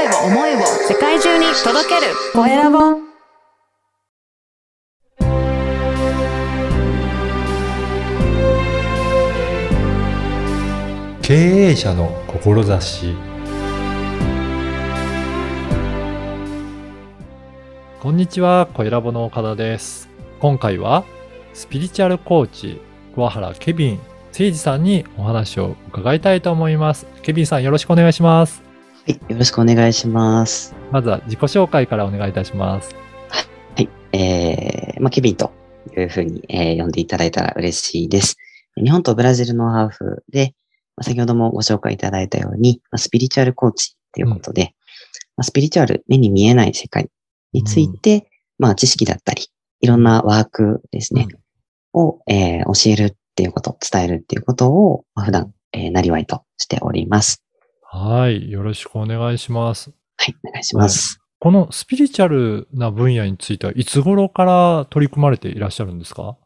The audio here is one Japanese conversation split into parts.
声を思いを世界中に届けるコエラボ経営者の志こんにちは、コエラボの岡田です。今回は、スピリチュアルコーチ、桑原ケビン誠二さんにお話を伺いたいと思います。ケビンさんよろしくお願いします。はい、よろしくお願いします。まずは自己紹介からお願いいたします。はい、えー、まあ、ケビンというふうに、えー呼んでいただいたら嬉しいです。日本とブラジルのハーフで、まあ、先ほどもご紹介いただいたように、まあ、スピリチュアルコーチということで、まあ、スピリチュアル、目に見えない世界について、まあ、知識だったり、いろんなワークですね、を、えー教えるっていうこと、伝えるっていうことを、まあ、普段、えーなりわいとしております。はい、よろしくお願いします。はい、お願いします。このスピリチュアルな分野についてはいつ頃から取り組まれていらっしゃるんですか？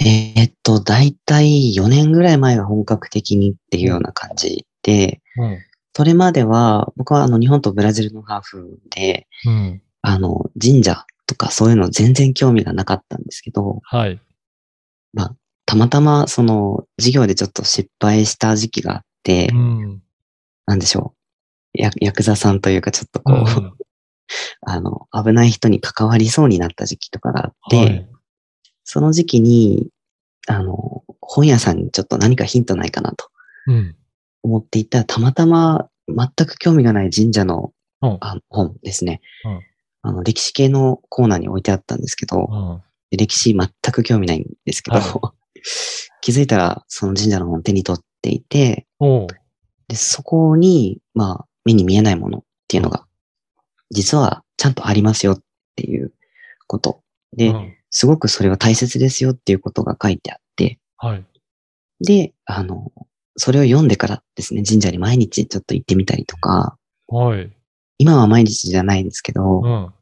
えーっと、だいたい4年ぐらい前が本格的にっていうような感じで、うん。それまでは、僕はあの日本とブラジルのハーフで、うん。あの、神社とかそういうの全然興味がなかったんですけど、はい。まあ、たまたまその授業でちょっと失敗した時期があって、うん。なんでしょう。や、ヤクザさんというかちょっとこう、うん あの、危ない人に関わりそうになった時期とかがあって、はい。その時期に、あの、本屋さんにちょっと何かヒントないかなとうん。思っていたら、たまたま全く興味がない神社のうん。あ本ですね。うん。あの、歴史系のコーナーに置いてあったんですけど、歴史全く興味ないんですけど、は 気づいたらその神社の本を手に取っていて、で、そこに、まあ、目に見えないものっていうのが、実はちゃんとありますよっていうこと。で、うんすごくそれは大切ですよっていうことが書いてあって、はい。で、あの、それを読んでからですね、神社に毎日ちょっと行ってみたりとか、はい。今は毎日じゃないですけど、うん。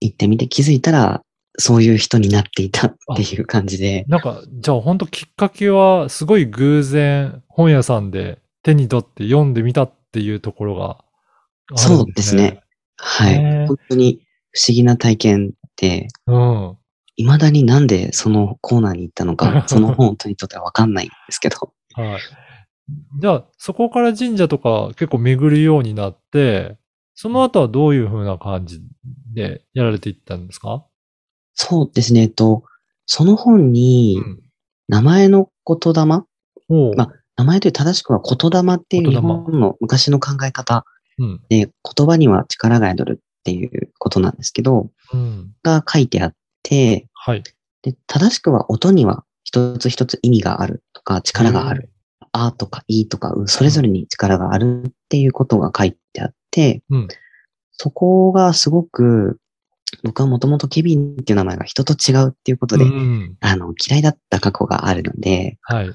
行ってみて気づいたら、そういう人になっていたっていう感じで、なんか、じゃあ本当きっかけは、すごい偶然、本屋さんで手に取って読んでみたっていうところがあるんそうですね。はい。本当に不思議な体験で、うん。未だになんでそのコーナーに行ったのか、その本を手に取ってはわかんないんですけど、はい。じゃあ、そこから神社とか結構巡るようになって、その後はどういう風な感じでやられていったんですか？そうですね、えっと、その本にうん。名前の言霊、おうま名前という正しくは言霊っていう日本の昔の考え方うん。で、言葉には力が宿るっていうことなんですけど、うん。が書いてあって、はい。で、正しくは音には一つ一つ意味があるとか力がある。あとかいとかう、それぞれに力があるっていうことが書いてあって、うんそこがすごく、僕はもともとケビンっていう名前が人と違うっていうことで、うん。あの、嫌いだった過去があるので、はい。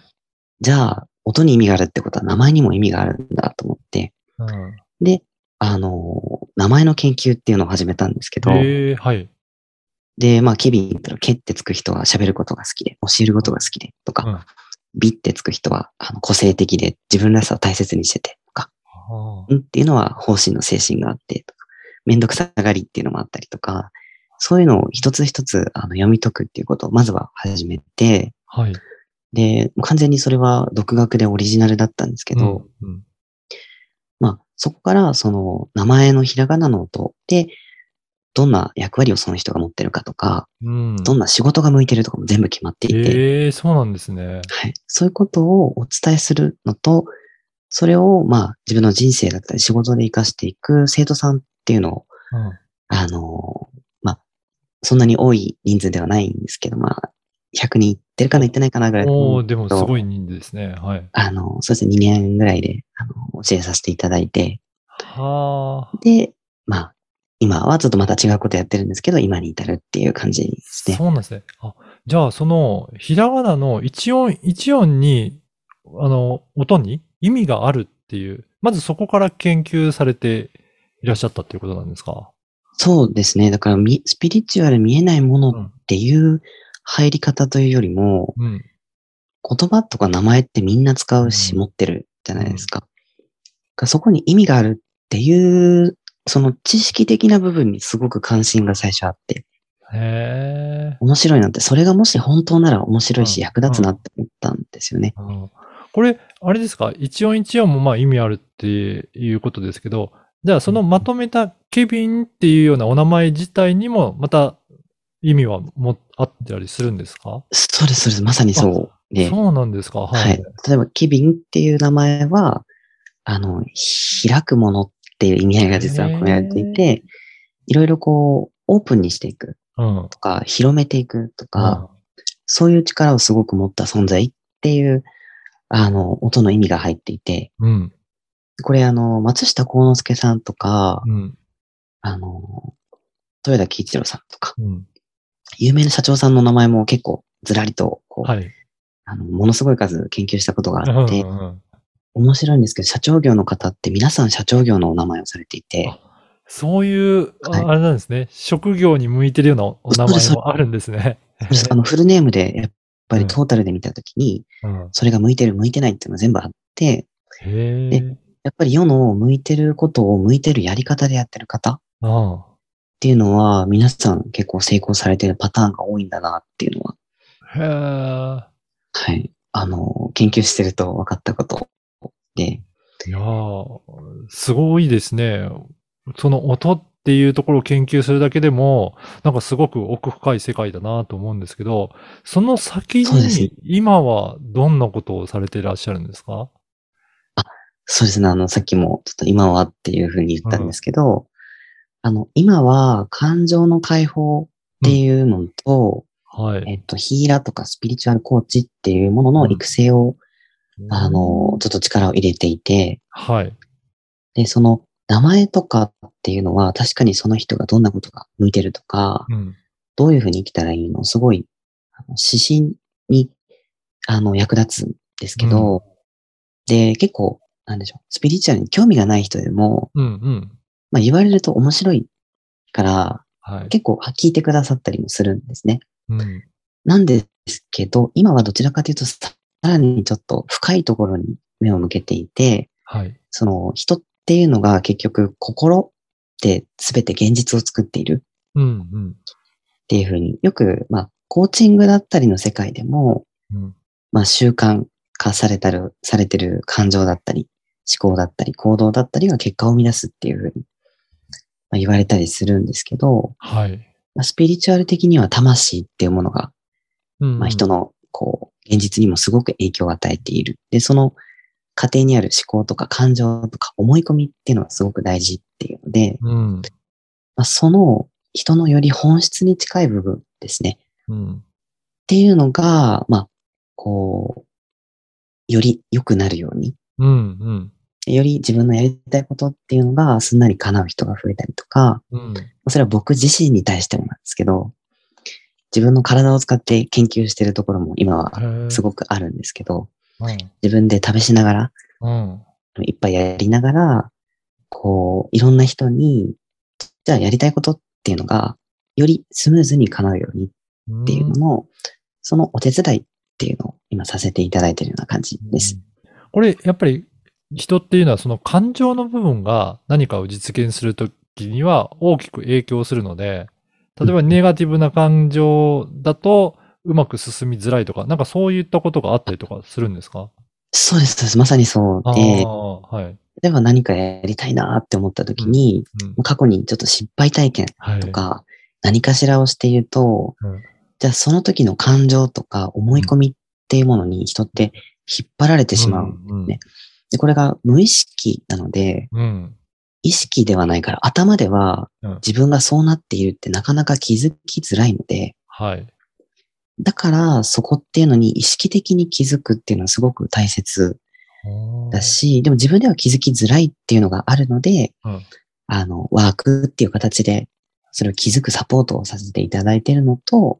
じゃあ、音に意味があるってことは名前にも意味があるんだと思って、うん。で、あの、名前の研究っていうのを始めたんですけど、ええはい。で、まあ、ケビンってのはケってつく人は喋ることが好きで、教えることが好きで、とか、うんビってつく人はあの個性的で自分らしさを大切にしてて、とか、あんっていうのは方針の精神があって、とかめんどくさがりっていうのもあったりとか、そういうのを一つ一つあの読み解くっていうことをまずは始めて、あはい。で、完全にそれは独学でオリジナルだったんですけど、うん、うんまあ、そこからその名前のひらがなの音で、どんな役割をその人が持ってるかとか、うん。どんな仕事が向いてるとかも全部決まっていて、ええそうなんですね。はい。そういうことをお伝えするのと、それを、まあ、自分の人生だったり仕事で活かしていく生徒さんっていうのを、うん。あの、まあ、そんなに多い人数ではないんですけど、まあ、100人いってるかな、いってないかなぐらいおーでもすごい人数ですね。はい。あの、そうですね、2年ぐらいで、あの、教えさせていただいて、はあ。で、まあ、今はちょっとまた違うことやってるんですけど、今に至るっていう感じですね。そうなんですね。あ、じゃあ、その、ひらがなの一音、一音に、あの、音に意味があるっていう、まずそこから研究されていらっしゃったっていうことなんですか？そうですね。だからみ、スピリチュアル見えないものうんっていう入り方というよりも、うん。言葉とか名前ってみんな使うし、うん持ってるじゃないですか。だからそこに意味があるっていうその知識的な部分にすごく関心が最初あって、へえ。面白いなって、それがもし本当なら面白いしうん役立つなって思ったんですよね。うんこれ、あれですか？一音一音もまあ意味あるっていうことですけど、じゃあそのまとめたケビンっていうようなお名前自体にもまた意味はもあったりするんですか？そうです、そうです。まさにそうで。そうなんですか？ははい。例えば、ケビンっていう名前は、あの、開くものっていう意味合いが実は込められていて、いろいろこう、オープンにしていくうん。とか、広めていくとか、そういう力をすごく持った存在っていう、あの、音の意味が入っていて、うん。これあの、松下幸之助さんとか、うん。あの、豊田喜一郎さんとか、うん。有名な社長さんの名前も結構ずらりと、こう、はい。あの、ものすごい数研究したことがあって、うんうん面白いんですけど、社長業の方って皆さん社長業のお名前をされていて、あそういう、あはいあれなんですね。職業に向いてるようなおお名前もあるんですね。あの、フルネームでやっぱうんりトータルで見たときに、うんそれが向いてる向いてないっていうのが全部あって、へえ。やっぱり世の向いてることを向いてるやり方でやってる方っあていうのは、皆さん結構成功されてるパターンが多いんだなっていうのは、あ。へえ。はい。あの、研究してると分かったことで、いやー、すごいですね。その音っていうところを研究するだけでも、なんかすごく奥深い世界だなと思うんですけど、その先に今はどんなことをされていらっしゃるんですか？そうですね、あの、さっきもちょっと今はっていうふうに言ったんですけど、あの、今は感情の解放っていうのと、はい。えっと、ヒーラーとかスピリチュアルコーチっていうものの育成を、あの、ちょっと力を入れていて、はい。で、その名前とかっていうのは確かにその人がどんなことが向いてるとか、うん。どういうふうに生きたらいいの、すごい、指針に、あの、役立つんですけど、で、結構、なんでしょう、スピリチュアルに興味がない人でも、うんうん。まあ言われると面白いから、はい。結構聞いてくださったりもするんですね。うん。なんですけど、今はどちらかというと、さらにちょっと深いところに目を向けていて、はい。その人っていうのが結局心って全て現実を作っているうんうん。っていうふうによく、まあ、コーチングだったりの世界でも、うん。まあ、習慣化されたる、されてる感情だったり、思考だったり、行動だったりが結果を生み出すっていうふうに、まあ、言われたりするんですけど、はい。まあ、スピリチュアル的には魂っていうものが、うんまあ、人の、こう、現実にもすごく影響を与えている。で、その過程にある思考とか感情とか思い込みっていうのがすごく大事っていうので、うん。まあ、その人のより本質に近い部分ですね。うん。っていうのが、まあ、こう、より良くなるように、うんうん。より自分のやりたいことっていうのがすんなり叶う人が増えたりとか、うん。それは僕自身に対してもなんですけど、自分の体を使って研究してるところも今はすごくあるんですけど、うん。自分で試しながら、うん。いっぱいやりながら、こう、いろんな人に、じゃあやりたいことっていうのが、よりスムーズに叶うようにっていうのの、そのお手伝いっていうのを今させていただいているような感じです。うんこれ、やっぱり人っていうのはその感情の部分が何かを実現するときには大きく影響するので、例えばネガティブな感情だとうまく進みづらいとか、なんかそういったことがあったりとかするんですか？そうです、そうです。まさにそうで、ー、はい。例えば何かやりたいなって思った時に、うん。過去にちょっと失敗体験はい。とか、何かしらをしていると、うんじゃあその時の感情とか思い込みっていうものに人って引っ張られてしまう。うん。ねで、これが無意識なので、うん。意識ではないから、頭ではうん自分がそうなっているってなかなか気づきづらいので、はい。だからそこっていうのに意識的に気づくっていうのはすごく大切だし、でも自分では気づきづらいっていうのがあるので、うんあの、ワークっていう形で、それを気づくサポートをさせていただいているのと、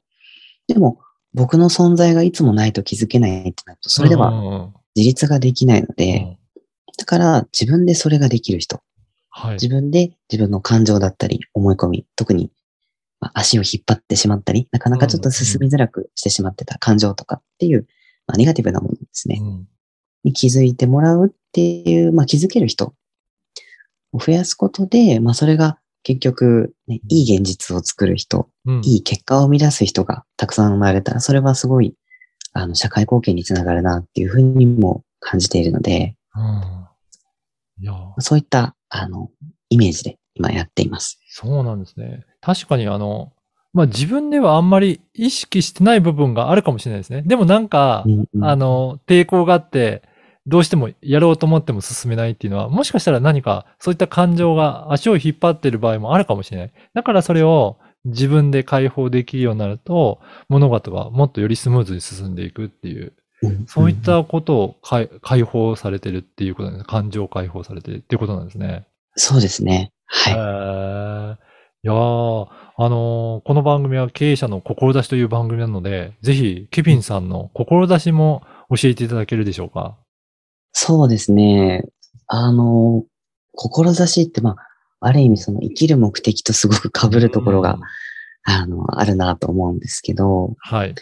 でも、僕の存在がいつもないと気づけないってなると、それではは、自立ができないので、だから自分でそれができる人、はい。自分で自分の感情だったり、思い込み、特に、まあ足を引っ張ってしまったり、なかなかちょっと進みづらくしてしまってた感情とかっていう、まあ、ネガティブなものですね。うんに気づいてもらうっていう、まあ、気づける人を増やすことで、まあそれが結局、ね、いい現実を作る人、うん。いい結果を生み出す人がたくさん生まれたら、それはすごい、あの、社会貢献につながるなっていうふうにも感じているので、うん。いや、そういった、あの、イメージで今やっています。そうなんですね。確かにあの、まあ、自分ではあんまり意識してない部分があるかもしれないですね。でもなんか、うんうんあの、抵抗があって、どうしてもやろうと思っても進めないっていうのは、もしかしたら何かそういった感情が足を引っ張ってる場合もあるかもしれない。だからそれを自分で解放できるようになると、物事がもっとよりスムーズに進んでいくっていう、うんそういったことを解解放されてるっていうことなんです。感情解放されてるっていうことなんですね。そうですね。へはい。ーいやーあのーこの番組は経営者の志という番組なので、ぜひ、ケビンさんの志も教えていただけるでしょうか？そうですね。あの、志って、まあ、ある意味その生きる目的とすごく被るところがうん、あの、あるなと思うんですけど、はい。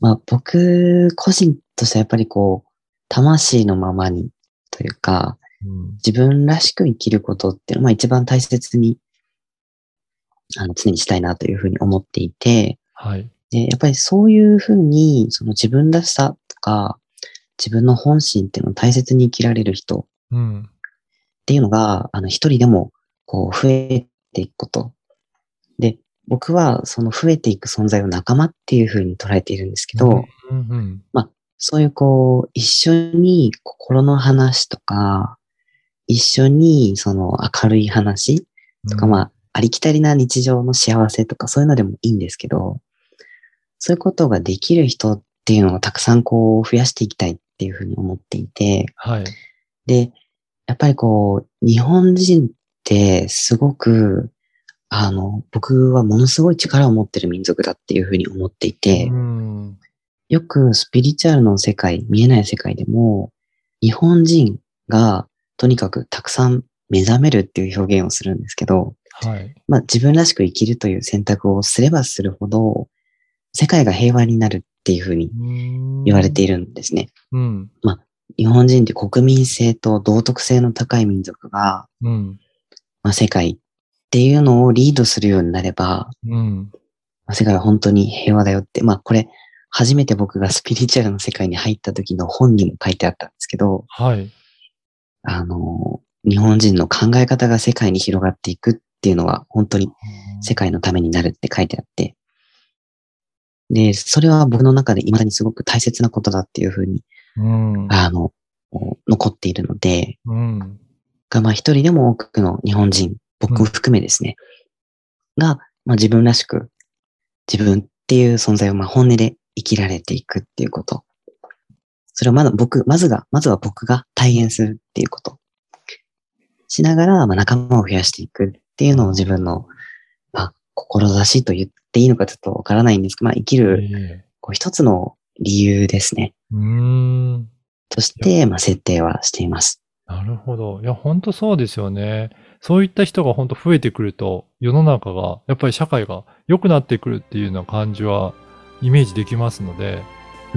まあ僕個人としてはやっぱりこう、魂のままにというか、うん自分らしく生きることっていうのはまあ一番大切に、あの、常にしたいなというふうに思っていて、はい。で、やっぱりそういうふうに、その自分らしさとか、自分の本心っていうのを大切に生きられる人っうん。ていうのが、あの、一人でも、こう、増えていくこと。で、僕は、その増えていく存在を仲間っていうふうに捉えているんですけど、うんうん。そういうこう、一緒に心の話とか、一緒にその明るい話とか、まあ、ありきたりな日常の幸せとかそういうのでもいいんですけど、そういうことができる人っていうのをたくさんこう増やしていきたいっていうふうに思っていて、はい。で、やっぱりこう、日本人ってすごく、あの、僕はものすごい力を持ってる民族だっていうふうに思っていて、うん。よくスピリチュアルの世界、見えない世界でも、日本人がとにかくたくさん目覚めるっていう表現をするんですけど、はい。まあ自分らしく生きるという選択をすればするほど、世界が平和になるっていうふうに言われているんですね。うん。日本人って国民性と道徳性の高い民族が、うん。まあ世界っていうのをリードするようになれば、うん。まあ世界は本当に平和だよって、まあこれ、初めて僕がスピリチュアルの世界に入った時の本にも書いてあったんですけど、はい。あの、日本人の考え方が世界に広がっていくっていうのは本当に世界のためになるって書いてあって、で、それは僕の中で未だにすごく大切なことだっていうふうに、うん。あの、残っているので、うん。が、まあ一人でも多くの日本人、僕を含めですね、が、まあ自分らしく、自分っていう存在をまあ本音で生きられていくっていうこと。それをまだ僕、まずが、まずは僕が体現するっていうこと。しながら、まあ仲間を増やしていくっていうのを自分の、まあ、志と言っていいのかちょっとわからないんですけど、まあ生きる、えこう一つの理由ですね。えうん。として、まあ設定はしています。なるほど。いや、本当そうですよね。そういった人が本当増えてくると、世の中が、やっぱり社会が良くなってくるっていうような感じは、イメージできますので、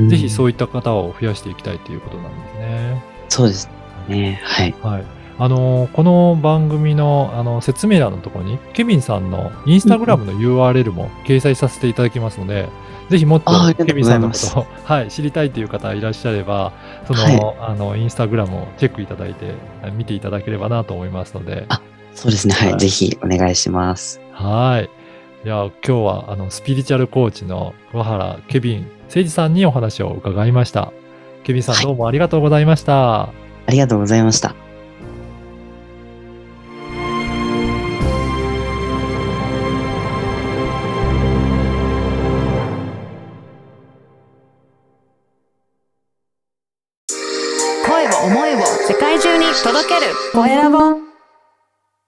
ぜひそういいった方を増やしていきたいということなんですね。うん。そうですね。はい。はい。あのーこの番組の、あの、説明欄のところに、ケビンさんのインスタグラムの URL も掲載させていただきますので、ぜひもっとケビンさんのことを、はい、知りたいという方いらっしゃれば、その、はいあの、インスタグラムをチェックいただいて、見ていただければなと思いますので、あそうですね。はい。はいぜひお願いします。はい。いや、今日は、あの、スピリチュアルコーチの桑原ケビン誠二さんにお話を伺いました。ケビンさんはいどうもありがとうございました。ありがとうございました。